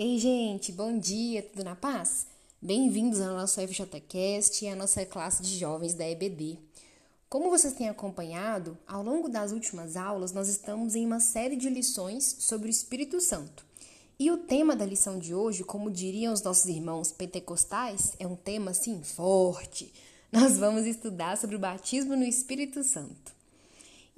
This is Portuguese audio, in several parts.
Ei, gente, bom dia, tudo na paz? Bem-vindos ao nosso FJCast e à nossa classe de jovens da EBD. Como vocês têm acompanhado, ao longo das últimas aulas nós estamos em uma série de lições sobre o Espírito Santo. E o tema da lição de hoje, como diriam os nossos irmãos pentecostais, é um tema assim forte. Nós vamos estudar sobre o batismo no Espírito Santo.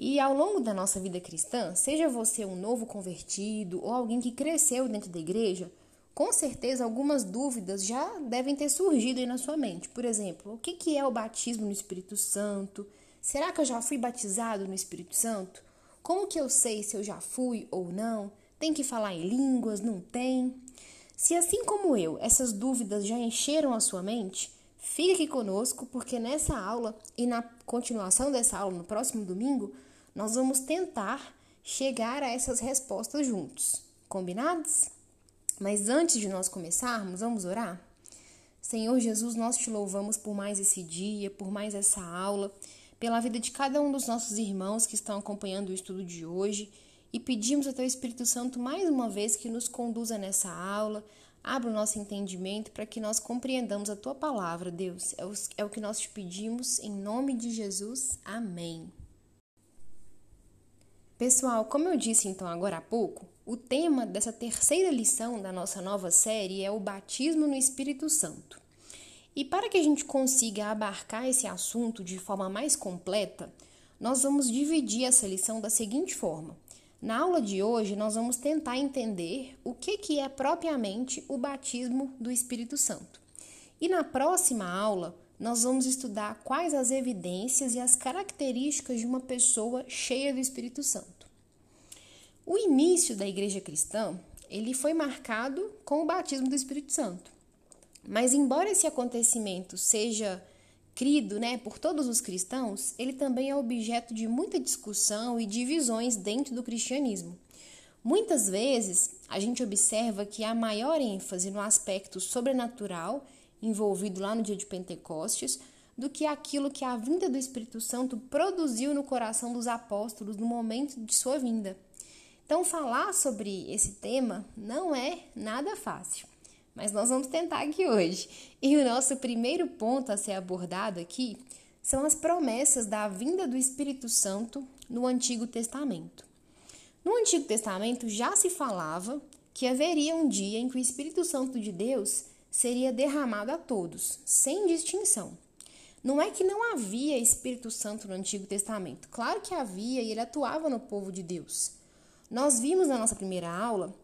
E ao longo da nossa vida cristã, seja você um novo convertido ou alguém que cresceu dentro da igreja, com certeza algumas dúvidas já devem ter surgido aí na sua mente. Por exemplo, o que é o batismo no Espírito Santo? Será que eu já fui batizado no Espírito Santo? Como que eu sei se eu já fui ou não? Tem que falar em línguas? Não tem? Se assim como eu, essas dúvidas já encheram a sua mente, fique aqui conosco, porque nessa aula e na continuação dessa aula no próximo domingo, nós vamos tentar chegar a essas respostas juntos. Combinados? Mas antes de nós começarmos, vamos orar? Senhor Jesus, nós te louvamos por mais esse dia, por mais essa aula, pela vida de cada um dos nossos irmãos que estão acompanhando o estudo de hoje e pedimos ao Teu Espírito Santo mais uma vez que nos conduza nessa aula, abra o nosso entendimento para que nós compreendamos a Tua palavra, Deus. É o que nós te pedimos em nome de Jesus. Amém. Pessoal, como eu disse então agora há pouco, o tema dessa terceira lição da nossa nova série é o batismo no Espírito Santo. E para que a gente consiga abarcar esse assunto de forma mais completa, nós vamos dividir essa lição da seguinte forma. Na aula de hoje, nós vamos tentar entender o que, que é propriamente o batismo do Espírito Santo. E na próxima aula, nós vamos estudar quais as evidências e as características de uma pessoa cheia do Espírito Santo. O início da igreja cristã, ele foi marcado com o batismo do Espírito Santo. Mas embora esse acontecimento seja crido, né, por todos os cristãos, ele também é objeto de muita discussão e divisões dentro do cristianismo. Muitas vezes, a gente observa que há maior ênfase no aspecto sobrenatural envolvido lá no dia de Pentecostes do que aquilo que a vinda do Espírito Santo produziu no coração dos apóstolos no momento de sua vinda. Então, falar sobre esse tema não é nada fácil, mas nós vamos tentar aqui hoje. E o nosso primeiro ponto a ser abordado aqui são as promessas da vinda do Espírito Santo no Antigo Testamento. No Antigo Testamento já se falava que haveria um dia em que o Espírito Santo de Deus seria derramado a todos, sem distinção. Não é que não havia Espírito Santo no Antigo Testamento. Claro que havia e ele atuava no povo de Deus. Nós vimos na nossa primeira aula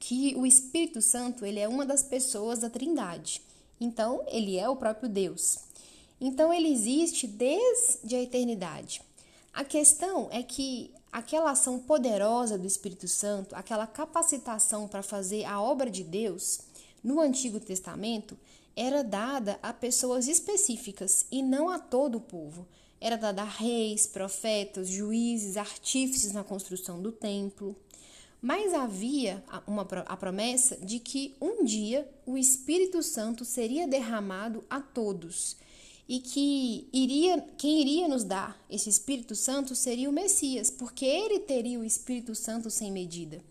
que o Espírito Santo ele é uma das pessoas da Trindade. Então, ele é o próprio Deus. Então, ele existe desde a eternidade. A questão é que aquela ação poderosa do Espírito Santo, aquela capacitação para fazer a obra de Deus, no Antigo Testamento era dada a pessoas específicas e não a todo o povo. Era dada a reis, profetas, juízes, artífices na construção do templo. Mas havia uma, a promessa de que um dia o Espírito Santo seria derramado a todos e que iria, quem iria nos dar esse Espírito Santo seria o Messias, porque ele teria o Espírito Santo sem medida.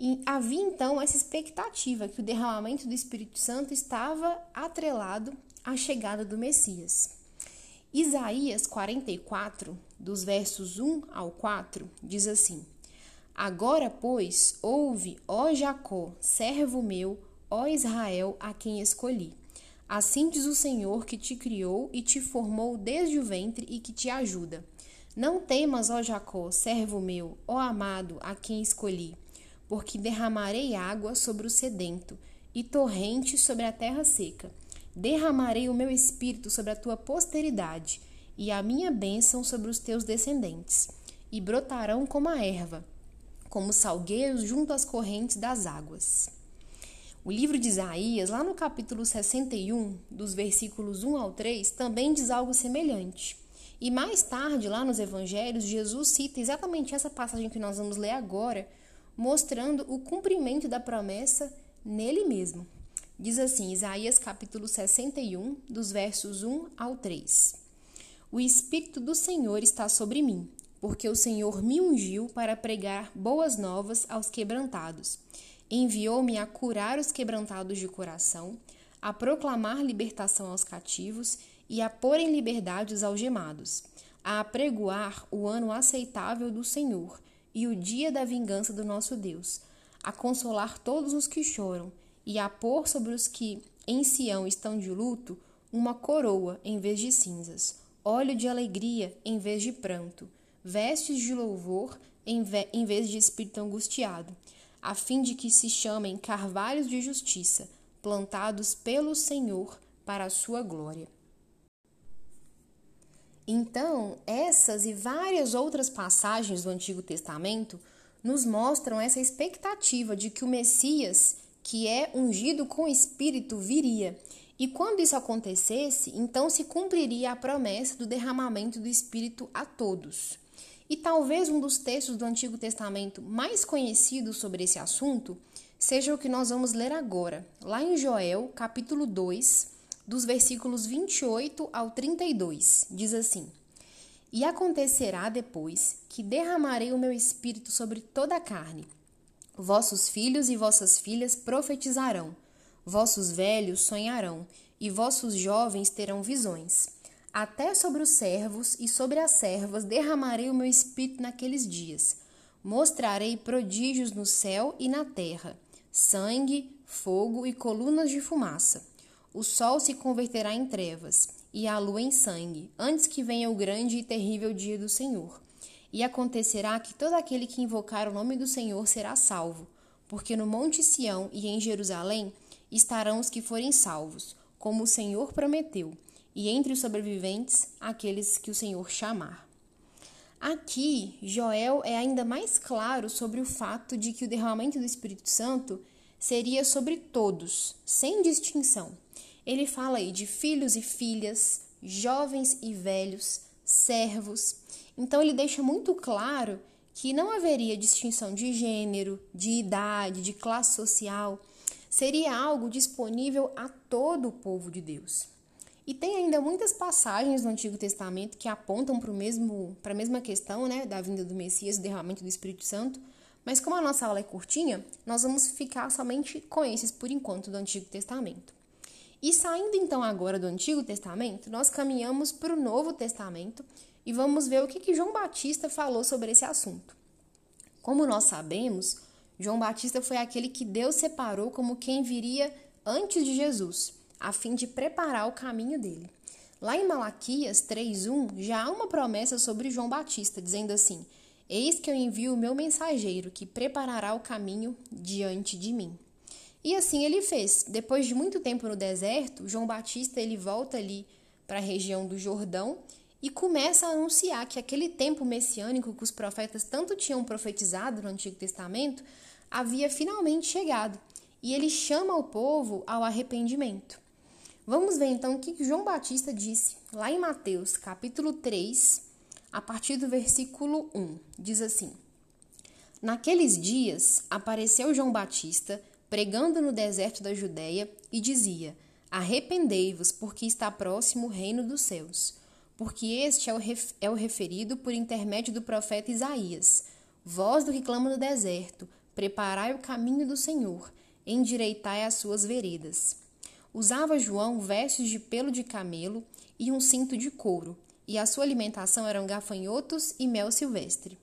E havia então essa expectativa que o derramamento do Espírito Santo estava atrelado à chegada do Messias. Isaías 44, dos versos 1 ao 4, diz assim: Agora, pois, ouve, ó Jacó, servo meu, ó Israel, a quem escolhi. Assim diz o Senhor que te criou e te formou desde o ventre e que te ajuda. Não temas, ó Jacó, servo meu, ó amado, a quem escolhi porque derramarei água sobre o sedento e torrente sobre a terra seca. Derramarei o meu espírito sobre a tua posteridade e a minha bênção sobre os teus descendentes, e brotarão como a erva, como salgueiros junto às correntes das águas. O livro de Isaías, lá no capítulo 61, dos versículos 1 ao 3, também diz algo semelhante. E mais tarde, lá nos evangelhos, Jesus cita exatamente essa passagem que nós vamos ler agora, mostrando o cumprimento da promessa nele mesmo. Diz assim, Isaías capítulo 61, dos versos 1 ao 3. O Espírito do Senhor está sobre mim, porque o Senhor me ungiu para pregar boas novas aos quebrantados. Enviou-me a curar os quebrantados de coração, a proclamar libertação aos cativos e a pôr em liberdade os algemados, a apregoar o ano aceitável do Senhor e o dia da vingança do nosso Deus, a consolar todos os que choram e a pôr sobre os que em Sião estão de luto uma coroa em vez de cinzas, óleo de alegria em vez de pranto, vestes de louvor em, em vez de espírito angustiado, a fim de que se chamem carvalhos de justiça, plantados pelo Senhor para a sua glória. Então, essas e várias outras passagens do Antigo Testamento nos mostram essa expectativa de que o Messias, que é ungido com o Espírito, viria. E quando isso acontecesse, então se cumpriria a promessa do derramamento do Espírito a todos. E talvez um dos textos do Antigo Testamento mais conhecidos sobre esse assunto seja o que nós vamos ler agora, lá em Joel, capítulo 2, dos versículos 28 ao 32. Diz assim: E acontecerá depois que derramarei o meu espírito sobre toda a carne. Vossos filhos e vossas filhas profetizarão, vossos velhos sonharão, e vossos jovens terão visões. Até sobre os servos e sobre as servas derramarei o meu espírito naqueles dias. Mostrarei prodígios no céu e na terra: sangue, fogo e colunas de fumaça. O sol se converterá em trevas e a lua em sangue, antes que venha o grande e terrível dia do Senhor. E acontecerá que todo aquele que invocar o nome do Senhor será salvo, porque no Monte Sião e em Jerusalém estarão os que forem salvos, como o Senhor prometeu e entre os sobreviventes, aqueles que o Senhor chamar. Aqui, Joel é ainda mais claro sobre o fato de que o derramamento do Espírito Santo seria sobre todos, sem distinção. Ele fala aí de filhos e filhas, jovens e velhos, servos. Então ele deixa muito claro que não haveria distinção de gênero, de idade, de classe social. Seria algo disponível a todo o povo de Deus. E tem ainda muitas passagens no Antigo Testamento que apontam para a mesma questão, né, da vinda do Messias, do derramamento do Espírito Santo. Mas como a nossa aula é curtinha, nós vamos ficar somente com esses por enquanto do Antigo Testamento. E saindo então agora do Antigo Testamento, nós caminhamos para o Novo Testamento e vamos ver o que, que João Batista falou sobre esse assunto. Como nós sabemos, João Batista foi aquele que Deus separou como quem viria antes de Jesus a fim de preparar o caminho dele. Lá em Malaquias 3:1 já há uma promessa sobre João Batista, dizendo assim: Eis que eu envio o meu mensageiro, que preparará o caminho diante de mim. E assim ele fez. Depois de muito tempo no deserto, João Batista ele volta ali para a região do Jordão e começa a anunciar que aquele tempo messiânico que os profetas tanto tinham profetizado no Antigo Testamento havia finalmente chegado. E ele chama o povo ao arrependimento. Vamos ver então o que João Batista disse lá em Mateus, capítulo 3, a partir do versículo 1. Diz assim: Naqueles dias apareceu João Batista pregando no deserto da Judéia e dizia: Arrependei-vos, porque está próximo o reino dos céus. Porque este é o, é o referido por intermédio do profeta Isaías. Voz do que clama no deserto: Preparai o caminho do Senhor, endireitai as suas veredas. Usava João vestes de pelo de camelo e um cinto de couro, e a sua alimentação eram gafanhotos e mel silvestre.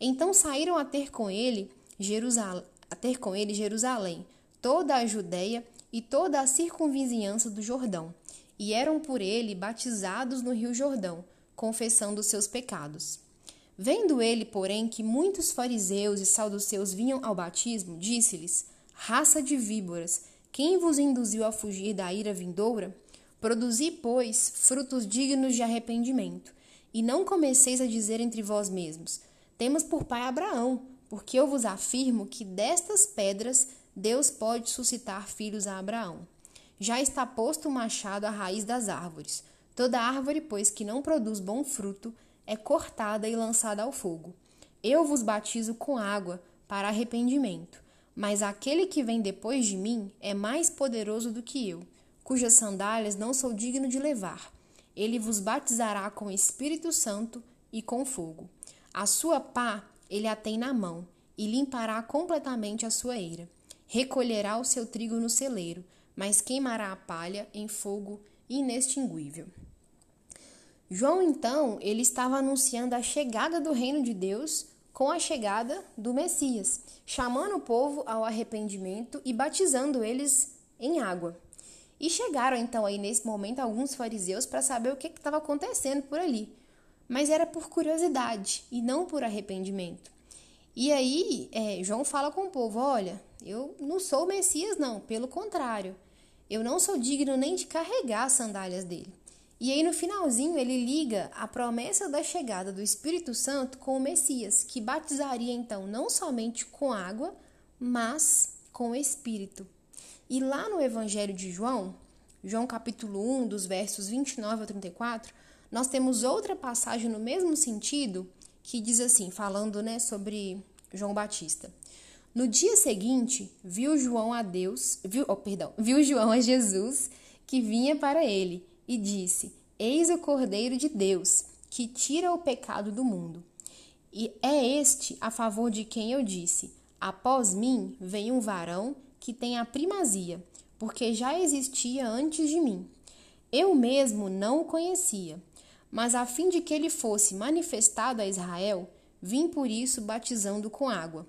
Então saíram a ter com ele Jerusalém, a ter com ele Jerusalém, toda a Judéia e toda a circunvizinhança do Jordão, e eram por ele batizados no rio Jordão, confessando seus pecados. Vendo ele, porém, que muitos fariseus e saduceus vinham ao batismo, disse-lhes: Raça de víboras, quem vos induziu a fugir da ira vindoura? Produzi, pois, frutos dignos de arrependimento, e não comeceis a dizer entre vós mesmos: Temos por pai Abraão, porque eu vos afirmo que destas pedras Deus pode suscitar filhos a Abraão. Já está posto o machado à raiz das árvores. Toda árvore, pois, que não produz bom fruto, é cortada e lançada ao fogo. Eu vos batizo com água para arrependimento. Mas aquele que vem depois de mim é mais poderoso do que eu, cujas sandálias não sou digno de levar. Ele vos batizará com o Espírito Santo e com fogo. A sua pá ele a tem na mão, e limpará completamente a sua eira. recolherá o seu trigo no celeiro, mas queimará a palha em fogo inextinguível. João, então, ele estava anunciando a chegada do reino de Deus com a chegada do Messias, chamando o povo ao arrependimento e batizando eles em água. E chegaram então aí nesse momento alguns fariseus para saber o que estava acontecendo por ali. Mas era por curiosidade e não por arrependimento. E aí é, João fala com o povo: olha, eu não sou o Messias, não, pelo contrário. Eu não sou digno nem de carregar as sandálias dele. E aí no finalzinho ele liga a promessa da chegada do Espírito Santo com o Messias, que batizaria então não somente com água, mas com o Espírito. E lá no Evangelho de João, João capítulo 1, dos versos 29 a 34, nós temos outra passagem no mesmo sentido que diz assim, falando né, sobre João Batista. No dia seguinte, viu João a Deus, viu, oh, perdão, viu João a Jesus que vinha para ele e disse: Eis o Cordeiro de Deus, que tira o pecado do mundo. E é este a favor de quem eu disse: Após mim vem um varão que tem a primazia, porque já existia antes de mim. Eu mesmo não o conhecia, mas a fim de que ele fosse manifestado a Israel, vim por isso batizando com água.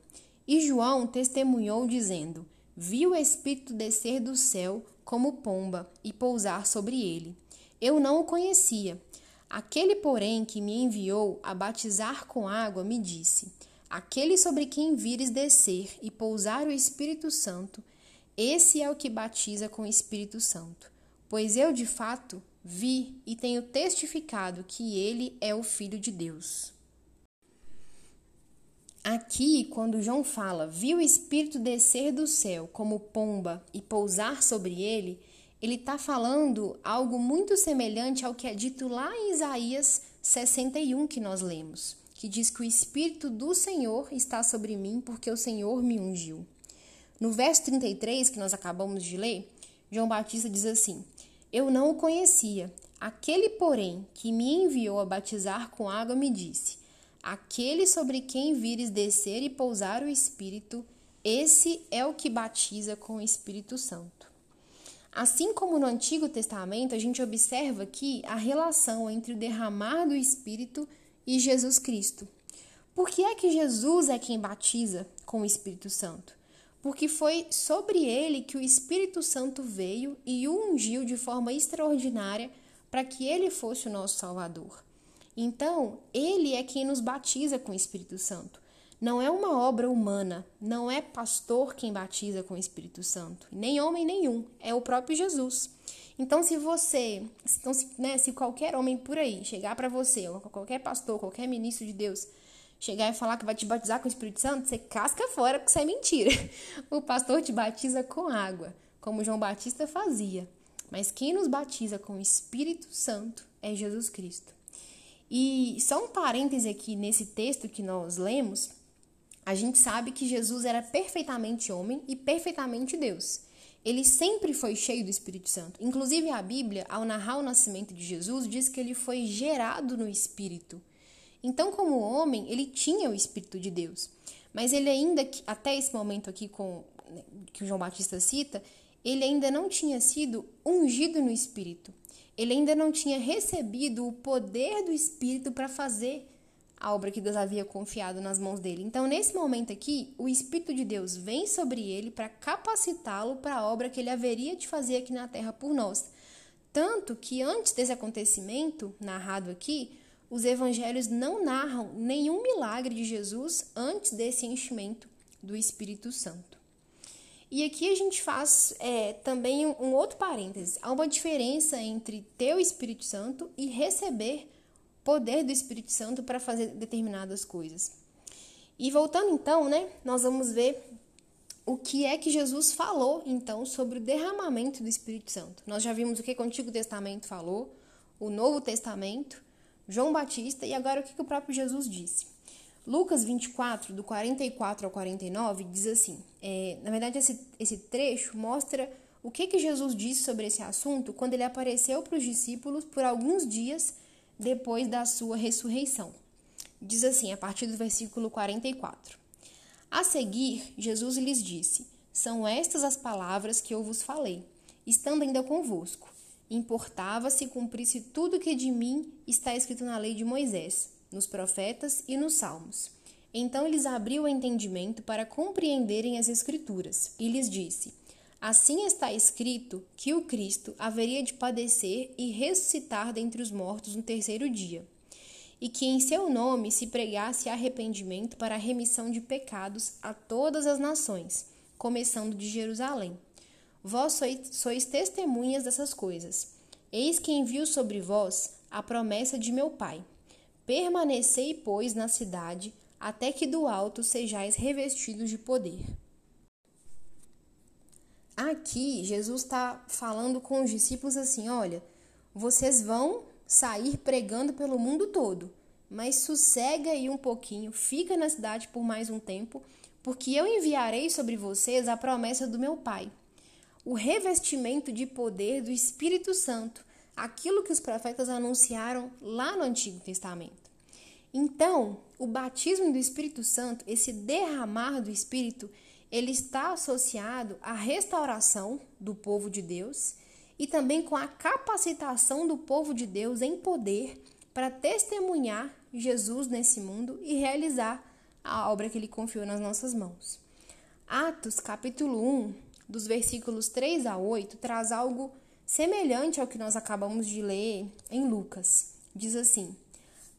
E João testemunhou, dizendo: Vi o Espírito descer do céu como pomba e pousar sobre ele. Eu não o conhecia. Aquele, porém, que me enviou a batizar com água, me disse: Aquele sobre quem vires descer e pousar o Espírito Santo, esse é o que batiza com o Espírito Santo. Pois eu, de fato, vi e tenho testificado que ele é o Filho de Deus. Aqui, quando João fala, viu o Espírito descer do céu como pomba e pousar sobre ele, ele está falando algo muito semelhante ao que é dito lá em Isaías 61 que nós lemos, que diz que o Espírito do Senhor está sobre mim porque o Senhor me ungiu. No verso 33 que nós acabamos de ler, João Batista diz assim: Eu não o conhecia. Aquele, porém, que me enviou a batizar com água me disse: Aquele sobre quem vires descer e pousar o Espírito, esse é o que batiza com o Espírito Santo. Assim como no Antigo Testamento, a gente observa aqui a relação entre o derramar do Espírito e Jesus Cristo. Por que é que Jesus é quem batiza com o Espírito Santo? Porque foi sobre ele que o Espírito Santo veio e o ungiu de forma extraordinária para que ele fosse o nosso Salvador. Então, ele é quem nos batiza com o Espírito Santo. Não é uma obra humana, não é pastor quem batiza com o Espírito Santo, nem homem nenhum, é o próprio Jesus. Então, se você, então, se, né, se qualquer homem por aí chegar para você, ou qualquer pastor, qualquer ministro de Deus, chegar e falar que vai te batizar com o Espírito Santo, você casca fora porque isso é mentira. O pastor te batiza com água, como João Batista fazia. Mas quem nos batiza com o Espírito Santo é Jesus Cristo. E só um parêntese aqui nesse texto que nós lemos, a gente sabe que Jesus era perfeitamente homem e perfeitamente Deus. Ele sempre foi cheio do Espírito Santo. Inclusive, a Bíblia, ao narrar o nascimento de Jesus, diz que ele foi gerado no Espírito. Então, como homem, ele tinha o Espírito de Deus. Mas ele ainda, até esse momento aqui com, né, que o João Batista cita, ele ainda não tinha sido ungido no Espírito. Ele ainda não tinha recebido o poder do Espírito para fazer a obra que Deus havia confiado nas mãos dele. Então, nesse momento aqui, o Espírito de Deus vem sobre ele para capacitá-lo para a obra que ele haveria de fazer aqui na terra por nós. Tanto que antes desse acontecimento narrado aqui, os evangelhos não narram nenhum milagre de Jesus antes desse enchimento do Espírito Santo. E aqui a gente faz é, também um outro parêntese. Há uma diferença entre ter o Espírito Santo e receber poder do Espírito Santo para fazer determinadas coisas. E voltando então, né, nós vamos ver o que é que Jesus falou então sobre o derramamento do Espírito Santo. Nós já vimos o que o Antigo Testamento falou, o Novo Testamento, João Batista e agora o que o próprio Jesus disse. Lucas 24, do 44 ao 49, diz assim: é, na verdade, esse, esse trecho mostra o que, que Jesus disse sobre esse assunto quando ele apareceu para os discípulos por alguns dias depois da sua ressurreição. Diz assim, a partir do versículo 44. A seguir, Jesus lhes disse: São estas as palavras que eu vos falei, estando ainda convosco. Importava se cumprisse tudo que de mim está escrito na lei de Moisés, nos profetas e nos salmos. Então lhes abriu o entendimento para compreenderem as Escrituras, e lhes disse: Assim está escrito que o Cristo haveria de padecer e ressuscitar dentre os mortos no terceiro dia e que em seu nome se pregasse arrependimento para a remissão de pecados a todas as nações, começando de Jerusalém. Vós sois, sois testemunhas dessas coisas. Eis que envio sobre vós a promessa de meu Pai. Permanecei, pois, na cidade, até que do alto sejais revestidos de poder. Aqui, Jesus está falando com os discípulos assim: olha, vocês vão sair pregando pelo mundo todo, mas sossega aí um pouquinho, fica na cidade por mais um tempo, porque eu enviarei sobre vocês a promessa do meu Pai. O revestimento de poder do Espírito Santo, aquilo que os profetas anunciaram lá no Antigo Testamento. Então, o batismo do Espírito Santo, esse derramar do Espírito, ele está associado à restauração do povo de Deus e também com a capacitação do povo de Deus em poder para testemunhar Jesus nesse mundo e realizar a obra que ele confiou nas nossas mãos. Atos, capítulo 1, dos versículos 3 a 8, traz algo semelhante ao que nós acabamos de ler em Lucas. Diz assim: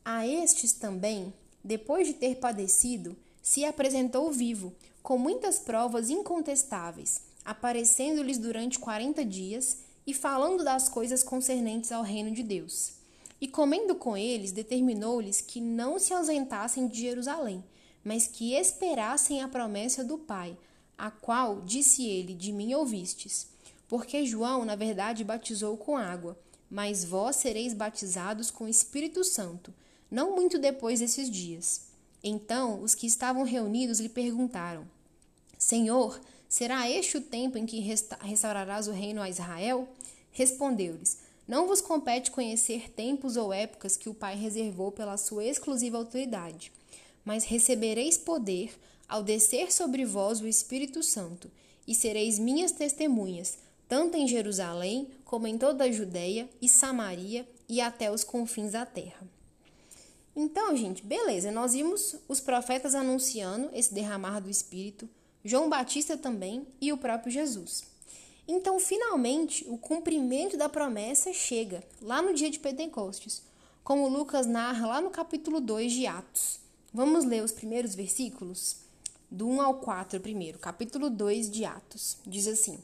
A estes também, depois de ter padecido, se apresentou vivo, com muitas provas incontestáveis, aparecendo-lhes durante quarenta dias e falando das coisas concernentes ao reino de Deus. E comendo com eles, determinou-lhes que não se ausentassem de Jerusalém, mas que esperassem a promessa do Pai, a qual, disse ele, de mim ouvistes. Porque João, na verdade, batizou com água, mas vós sereis batizados com o Espírito Santo, não muito depois desses dias. Então os que estavam reunidos lhe perguntaram: Senhor, Será este o tempo em que restaurarás o reino a Israel? Respondeu-lhes: Não vos compete conhecer tempos ou épocas que o Pai reservou pela sua exclusiva autoridade, mas recebereis poder ao descer sobre vós o Espírito Santo, e sereis minhas testemunhas, tanto em Jerusalém como em toda a Judéia e Samaria e até os confins da terra. Então, gente, beleza, nós vimos os profetas anunciando esse derramar do Espírito, João Batista também e o próprio Jesus. Então, finalmente, o cumprimento da promessa chega, lá no dia de Pentecostes, como Lucas narra lá no capítulo 2 de Atos. Vamos ler os primeiros versículos? Do 1 ao 4, primeiro, capítulo 2 de Atos. Diz assim: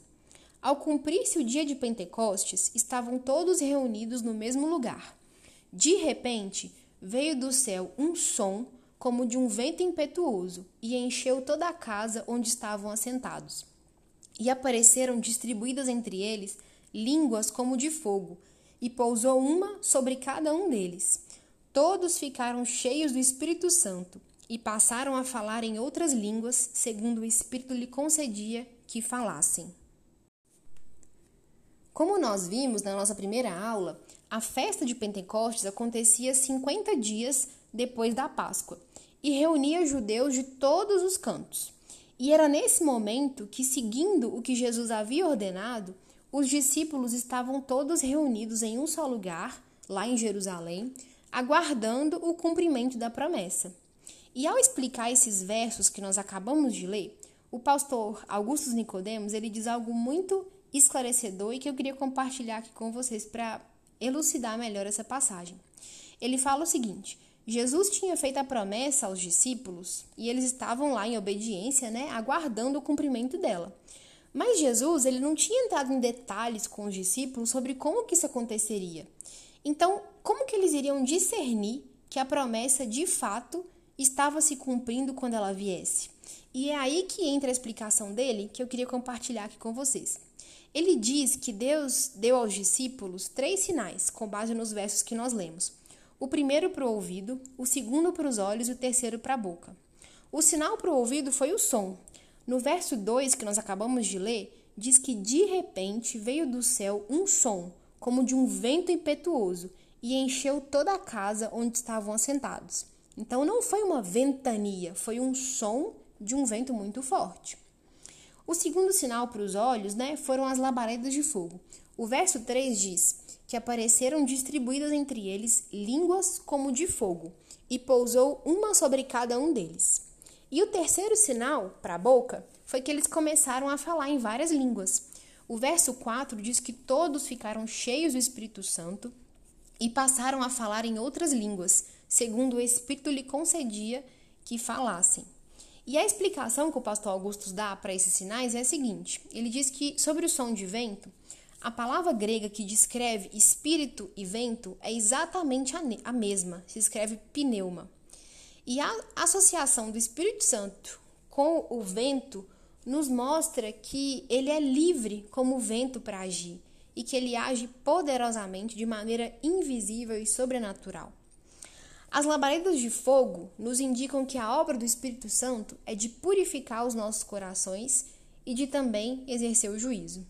Ao cumprir-se o dia de Pentecostes, estavam todos reunidos no mesmo lugar. De repente, veio do céu um som como de um vento impetuoso, e encheu toda a casa onde estavam assentados. E apareceram distribuídas entre eles línguas como de fogo, e pousou uma sobre cada um deles. Todos ficaram cheios do Espírito Santo e passaram a falar em outras línguas, segundo o Espírito lhe concedia que falassem. Como nós vimos na nossa primeira aula, a festa de Pentecostes acontecia 50 dias depois da Páscoa e reunia judeus de todos os cantos. E era nesse momento que, seguindo o que Jesus havia ordenado, os discípulos estavam todos reunidos em um só lugar, lá em Jerusalém, aguardando o cumprimento da promessa. E ao explicar esses versos que nós acabamos de ler, o pastor Augusto Nicodemos, ele diz algo muito esclarecedor e que eu queria compartilhar aqui com vocês para elucidar melhor essa passagem. Ele fala o seguinte: Jesus tinha feito a promessa aos discípulos e eles estavam lá em obediência, né, aguardando o cumprimento dela. Mas Jesus, ele não tinha entrado em detalhes com os discípulos sobre como que isso aconteceria. Então, como que eles iriam discernir que a promessa de fato estava se cumprindo quando ela viesse? E é aí que entra a explicação dele que eu queria compartilhar aqui com vocês. Ele diz que Deus deu aos discípulos três sinais, com base nos versos que nós lemos o primeiro para o ouvido, o segundo para os olhos e o terceiro para a boca. O sinal para o ouvido foi o som. No verso 2 que nós acabamos de ler, diz que de repente veio do céu um som, como de um vento impetuoso, e encheu toda a casa onde estavam assentados. Então não foi uma ventania, foi um som de um vento muito forte. O segundo sinal para os olhos né, foram as labaredas de fogo. O verso 3 diz que apareceram distribuídas entre eles línguas como de fogo, e pousou uma sobre cada um deles. E o terceiro sinal, para a boca, foi que eles começaram a falar em várias línguas. O verso 4 diz que todos ficaram cheios do Espírito Santo e passaram a falar em outras línguas, segundo o Espírito lhe concedia que falassem. E a explicação que o pastor Augustus dá para esses sinais é a seguinte: ele diz que sobre o som de vento, a palavra grega que descreve espírito e vento é exatamente a mesma, se escreve pneuma. E a associação do Espírito Santo com o vento nos mostra que ele é livre como o vento para agir e que ele age poderosamente de maneira invisível e sobrenatural. As labaredas de fogo nos indicam que a obra do Espírito Santo é de purificar os nossos corações e de também exercer o juízo.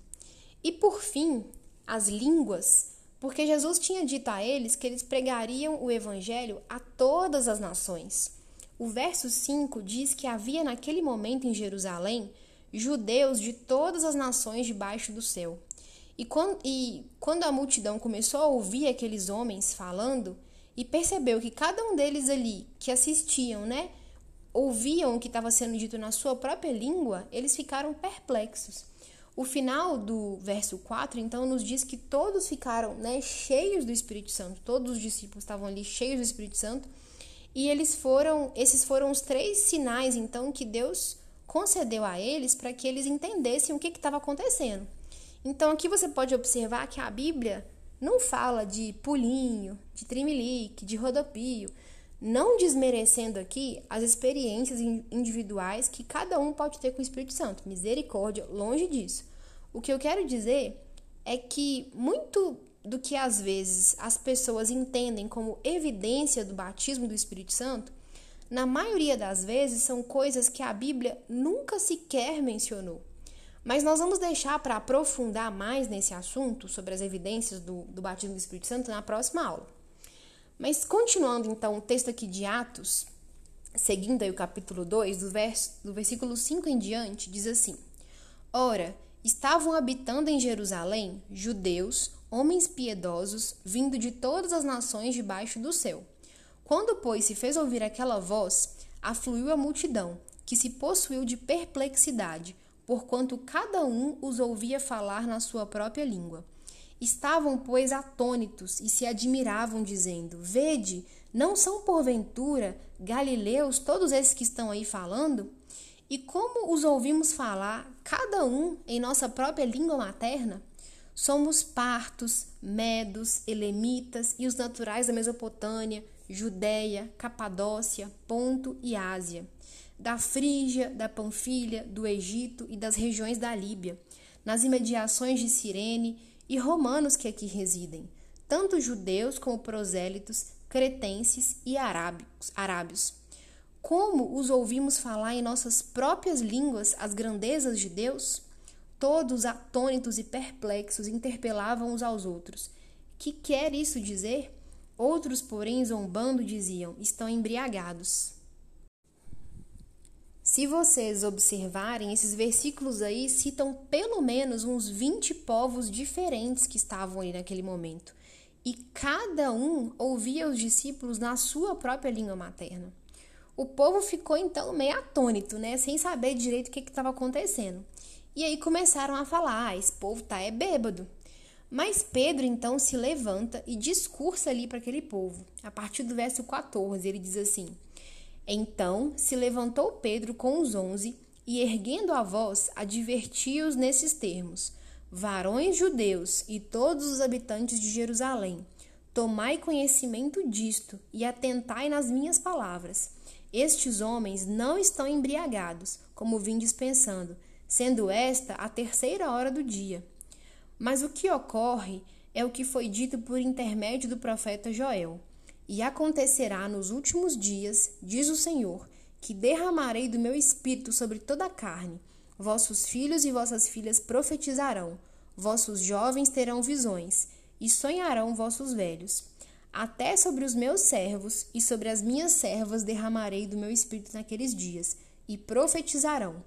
E por fim, as línguas, porque Jesus tinha dito a eles que eles pregariam o evangelho a todas as nações. O verso 5 diz que havia naquele momento em Jerusalém judeus de todas as nações debaixo do céu. E quando, e quando a multidão começou a ouvir aqueles homens falando e percebeu que cada um deles ali que assistiam, né, ouviam o que estava sendo dito na sua própria língua, eles ficaram perplexos. O final do verso 4, então, nos diz que todos ficaram né, cheios do Espírito Santo, todos os discípulos estavam ali cheios do Espírito Santo, e eles foram, esses foram os três sinais, então, que Deus concedeu a eles para que eles entendessem o que estava acontecendo. Então aqui você pode observar que a Bíblia não fala de pulinho, de trimelique, de rodopio, não desmerecendo aqui as experiências individuais que cada um pode ter com o Espírito Santo. Misericórdia, longe disso. O que eu quero dizer é que muito do que às vezes as pessoas entendem como evidência do batismo do Espírito Santo, na maioria das vezes são coisas que a Bíblia nunca sequer mencionou. Mas nós vamos deixar para aprofundar mais nesse assunto, sobre as evidências do, do batismo do Espírito Santo, na próxima aula. Mas continuando então o texto aqui de Atos, seguindo aí o capítulo 2, do, verso, do versículo 5 em diante, diz assim: Ora, estavam habitando em Jerusalém judeus, homens piedosos, vindo de todas as nações debaixo do céu. Quando, pois, se fez ouvir aquela voz, afluiu a multidão, que se possuiu de perplexidade porquanto cada um os ouvia falar na sua própria língua. Estavam, pois, atônitos e se admiravam, dizendo: Vede, não são porventura galileus todos esses que estão aí falando? E como os ouvimos falar, cada um em nossa própria língua materna? Somos partos, medos, elemitas e os naturais da Mesopotâmia, Judéia, Capadócia, Ponto e Ásia da Frígia, da Panfilha, do Egito e das regiões da Líbia, nas imediações de Cirene e romanos que aqui residem, tanto judeus como prosélitos, cretenses e arábios. Como os ouvimos falar em nossas próprias línguas as grandezas de Deus? Todos atônitos e perplexos interpelavam uns aos outros. Que quer isso dizer? Outros, porém, zombando, diziam: estão embriagados. Se vocês observarem, esses versículos aí citam pelo menos uns 20 povos diferentes que estavam ali naquele momento. E cada um ouvia os discípulos na sua própria língua materna. O povo ficou então meio atônito, né? Sem saber direito o que estava acontecendo. E aí começaram a falar: ah, esse povo tá é bêbado. Mas Pedro então se levanta e discursa ali para aquele povo. A partir do verso 14, ele diz assim: então se levantou Pedro com os onze e, erguendo a voz, advertiu-os nesses termos: Varões judeus e todos os habitantes de Jerusalém, tomai conhecimento disto e atentai nas minhas palavras. Estes homens não estão embriagados, como vim dispensando, sendo esta a terceira hora do dia. Mas o que ocorre é o que foi dito por intermédio do profeta Joel. E acontecerá nos últimos dias, diz o Senhor, que derramarei do meu espírito sobre toda a carne. Vossos filhos e vossas filhas profetizarão, vossos jovens terão visões, e sonharão vossos velhos. Até sobre os meus servos e sobre as minhas servas derramarei do meu espírito naqueles dias, e profetizarão.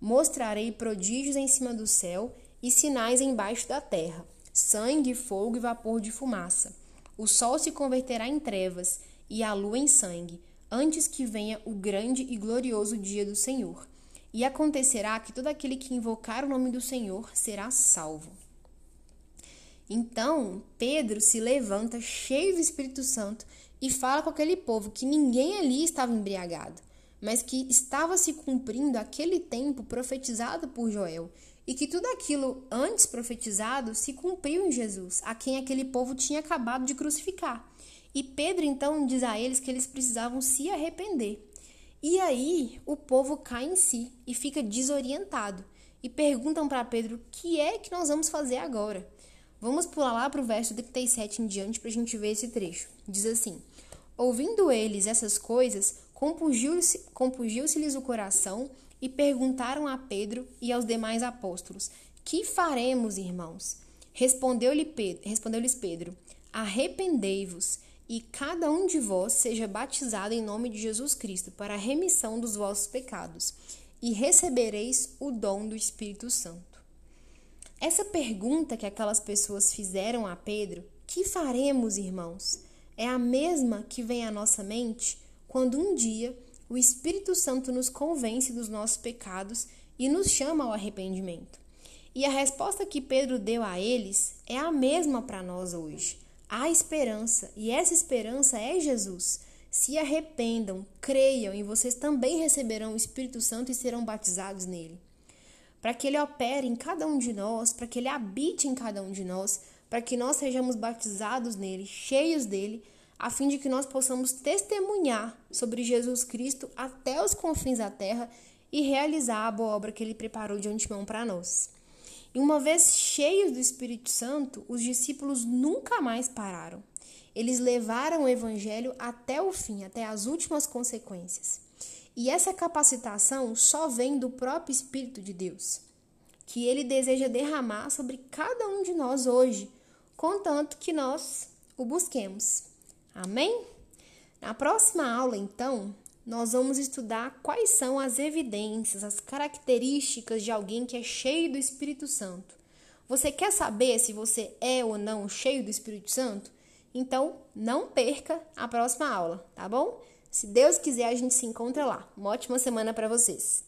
Mostrarei prodígios em cima do céu e sinais embaixo da terra: sangue, fogo e vapor de fumaça. O sol se converterá em trevas e a lua em sangue, antes que venha o grande e glorioso dia do Senhor. E acontecerá que todo aquele que invocar o nome do Senhor será salvo. Então Pedro se levanta cheio do Espírito Santo e fala com aquele povo que ninguém ali estava embriagado, mas que estava se cumprindo aquele tempo profetizado por Joel e que tudo aquilo antes profetizado se cumpriu em Jesus, a quem aquele povo tinha acabado de crucificar. E Pedro então diz a eles que eles precisavam se arrepender. E aí o povo cai em si e fica desorientado e perguntam para Pedro: o que é que nós vamos fazer agora? Vamos pular lá para o verso 37 em diante para a gente ver esse trecho. Diz assim: Ouvindo eles essas coisas, compungiu-se-lhes compungiu o coração e perguntaram a Pedro e aos demais apóstolos: Que faremos, irmãos? Respondeu-lhes Pedro, respondeu Pedro: Arrependei-vos e cada um de vós seja batizado em nome de Jesus Cristo para a remissão dos vossos pecados, e recebereis o dom do Espírito Santo. Essa pergunta que aquelas pessoas fizeram a Pedro, que faremos, irmãos? É a mesma que vem à nossa mente quando um dia o Espírito Santo nos convence dos nossos pecados e nos chama ao arrependimento. E a resposta que Pedro deu a eles é a mesma para nós hoje. Há esperança, e essa esperança é Jesus. Se arrependam, creiam, e vocês também receberão o Espírito Santo e serão batizados nele. Para que ele opere em cada um de nós, para que ele habite em cada um de nós, para que nós sejamos batizados nele, cheios dele, a fim de que nós possamos testemunhar sobre Jesus Cristo até os confins da terra e realizar a boa obra que ele preparou de antemão para nós. E uma vez cheios do Espírito Santo, os discípulos nunca mais pararam. Eles levaram o evangelho até o fim, até as últimas consequências. E essa capacitação só vem do próprio Espírito de Deus, que ele deseja derramar sobre cada um de nós hoje, contanto que nós o busquemos. Amém? Na próxima aula, então, nós vamos estudar quais são as evidências, as características de alguém que é cheio do Espírito Santo. Você quer saber se você é ou não cheio do Espírito Santo? Então, não perca a próxima aula, tá bom? Se Deus quiser, a gente se encontra lá. Uma ótima semana para vocês.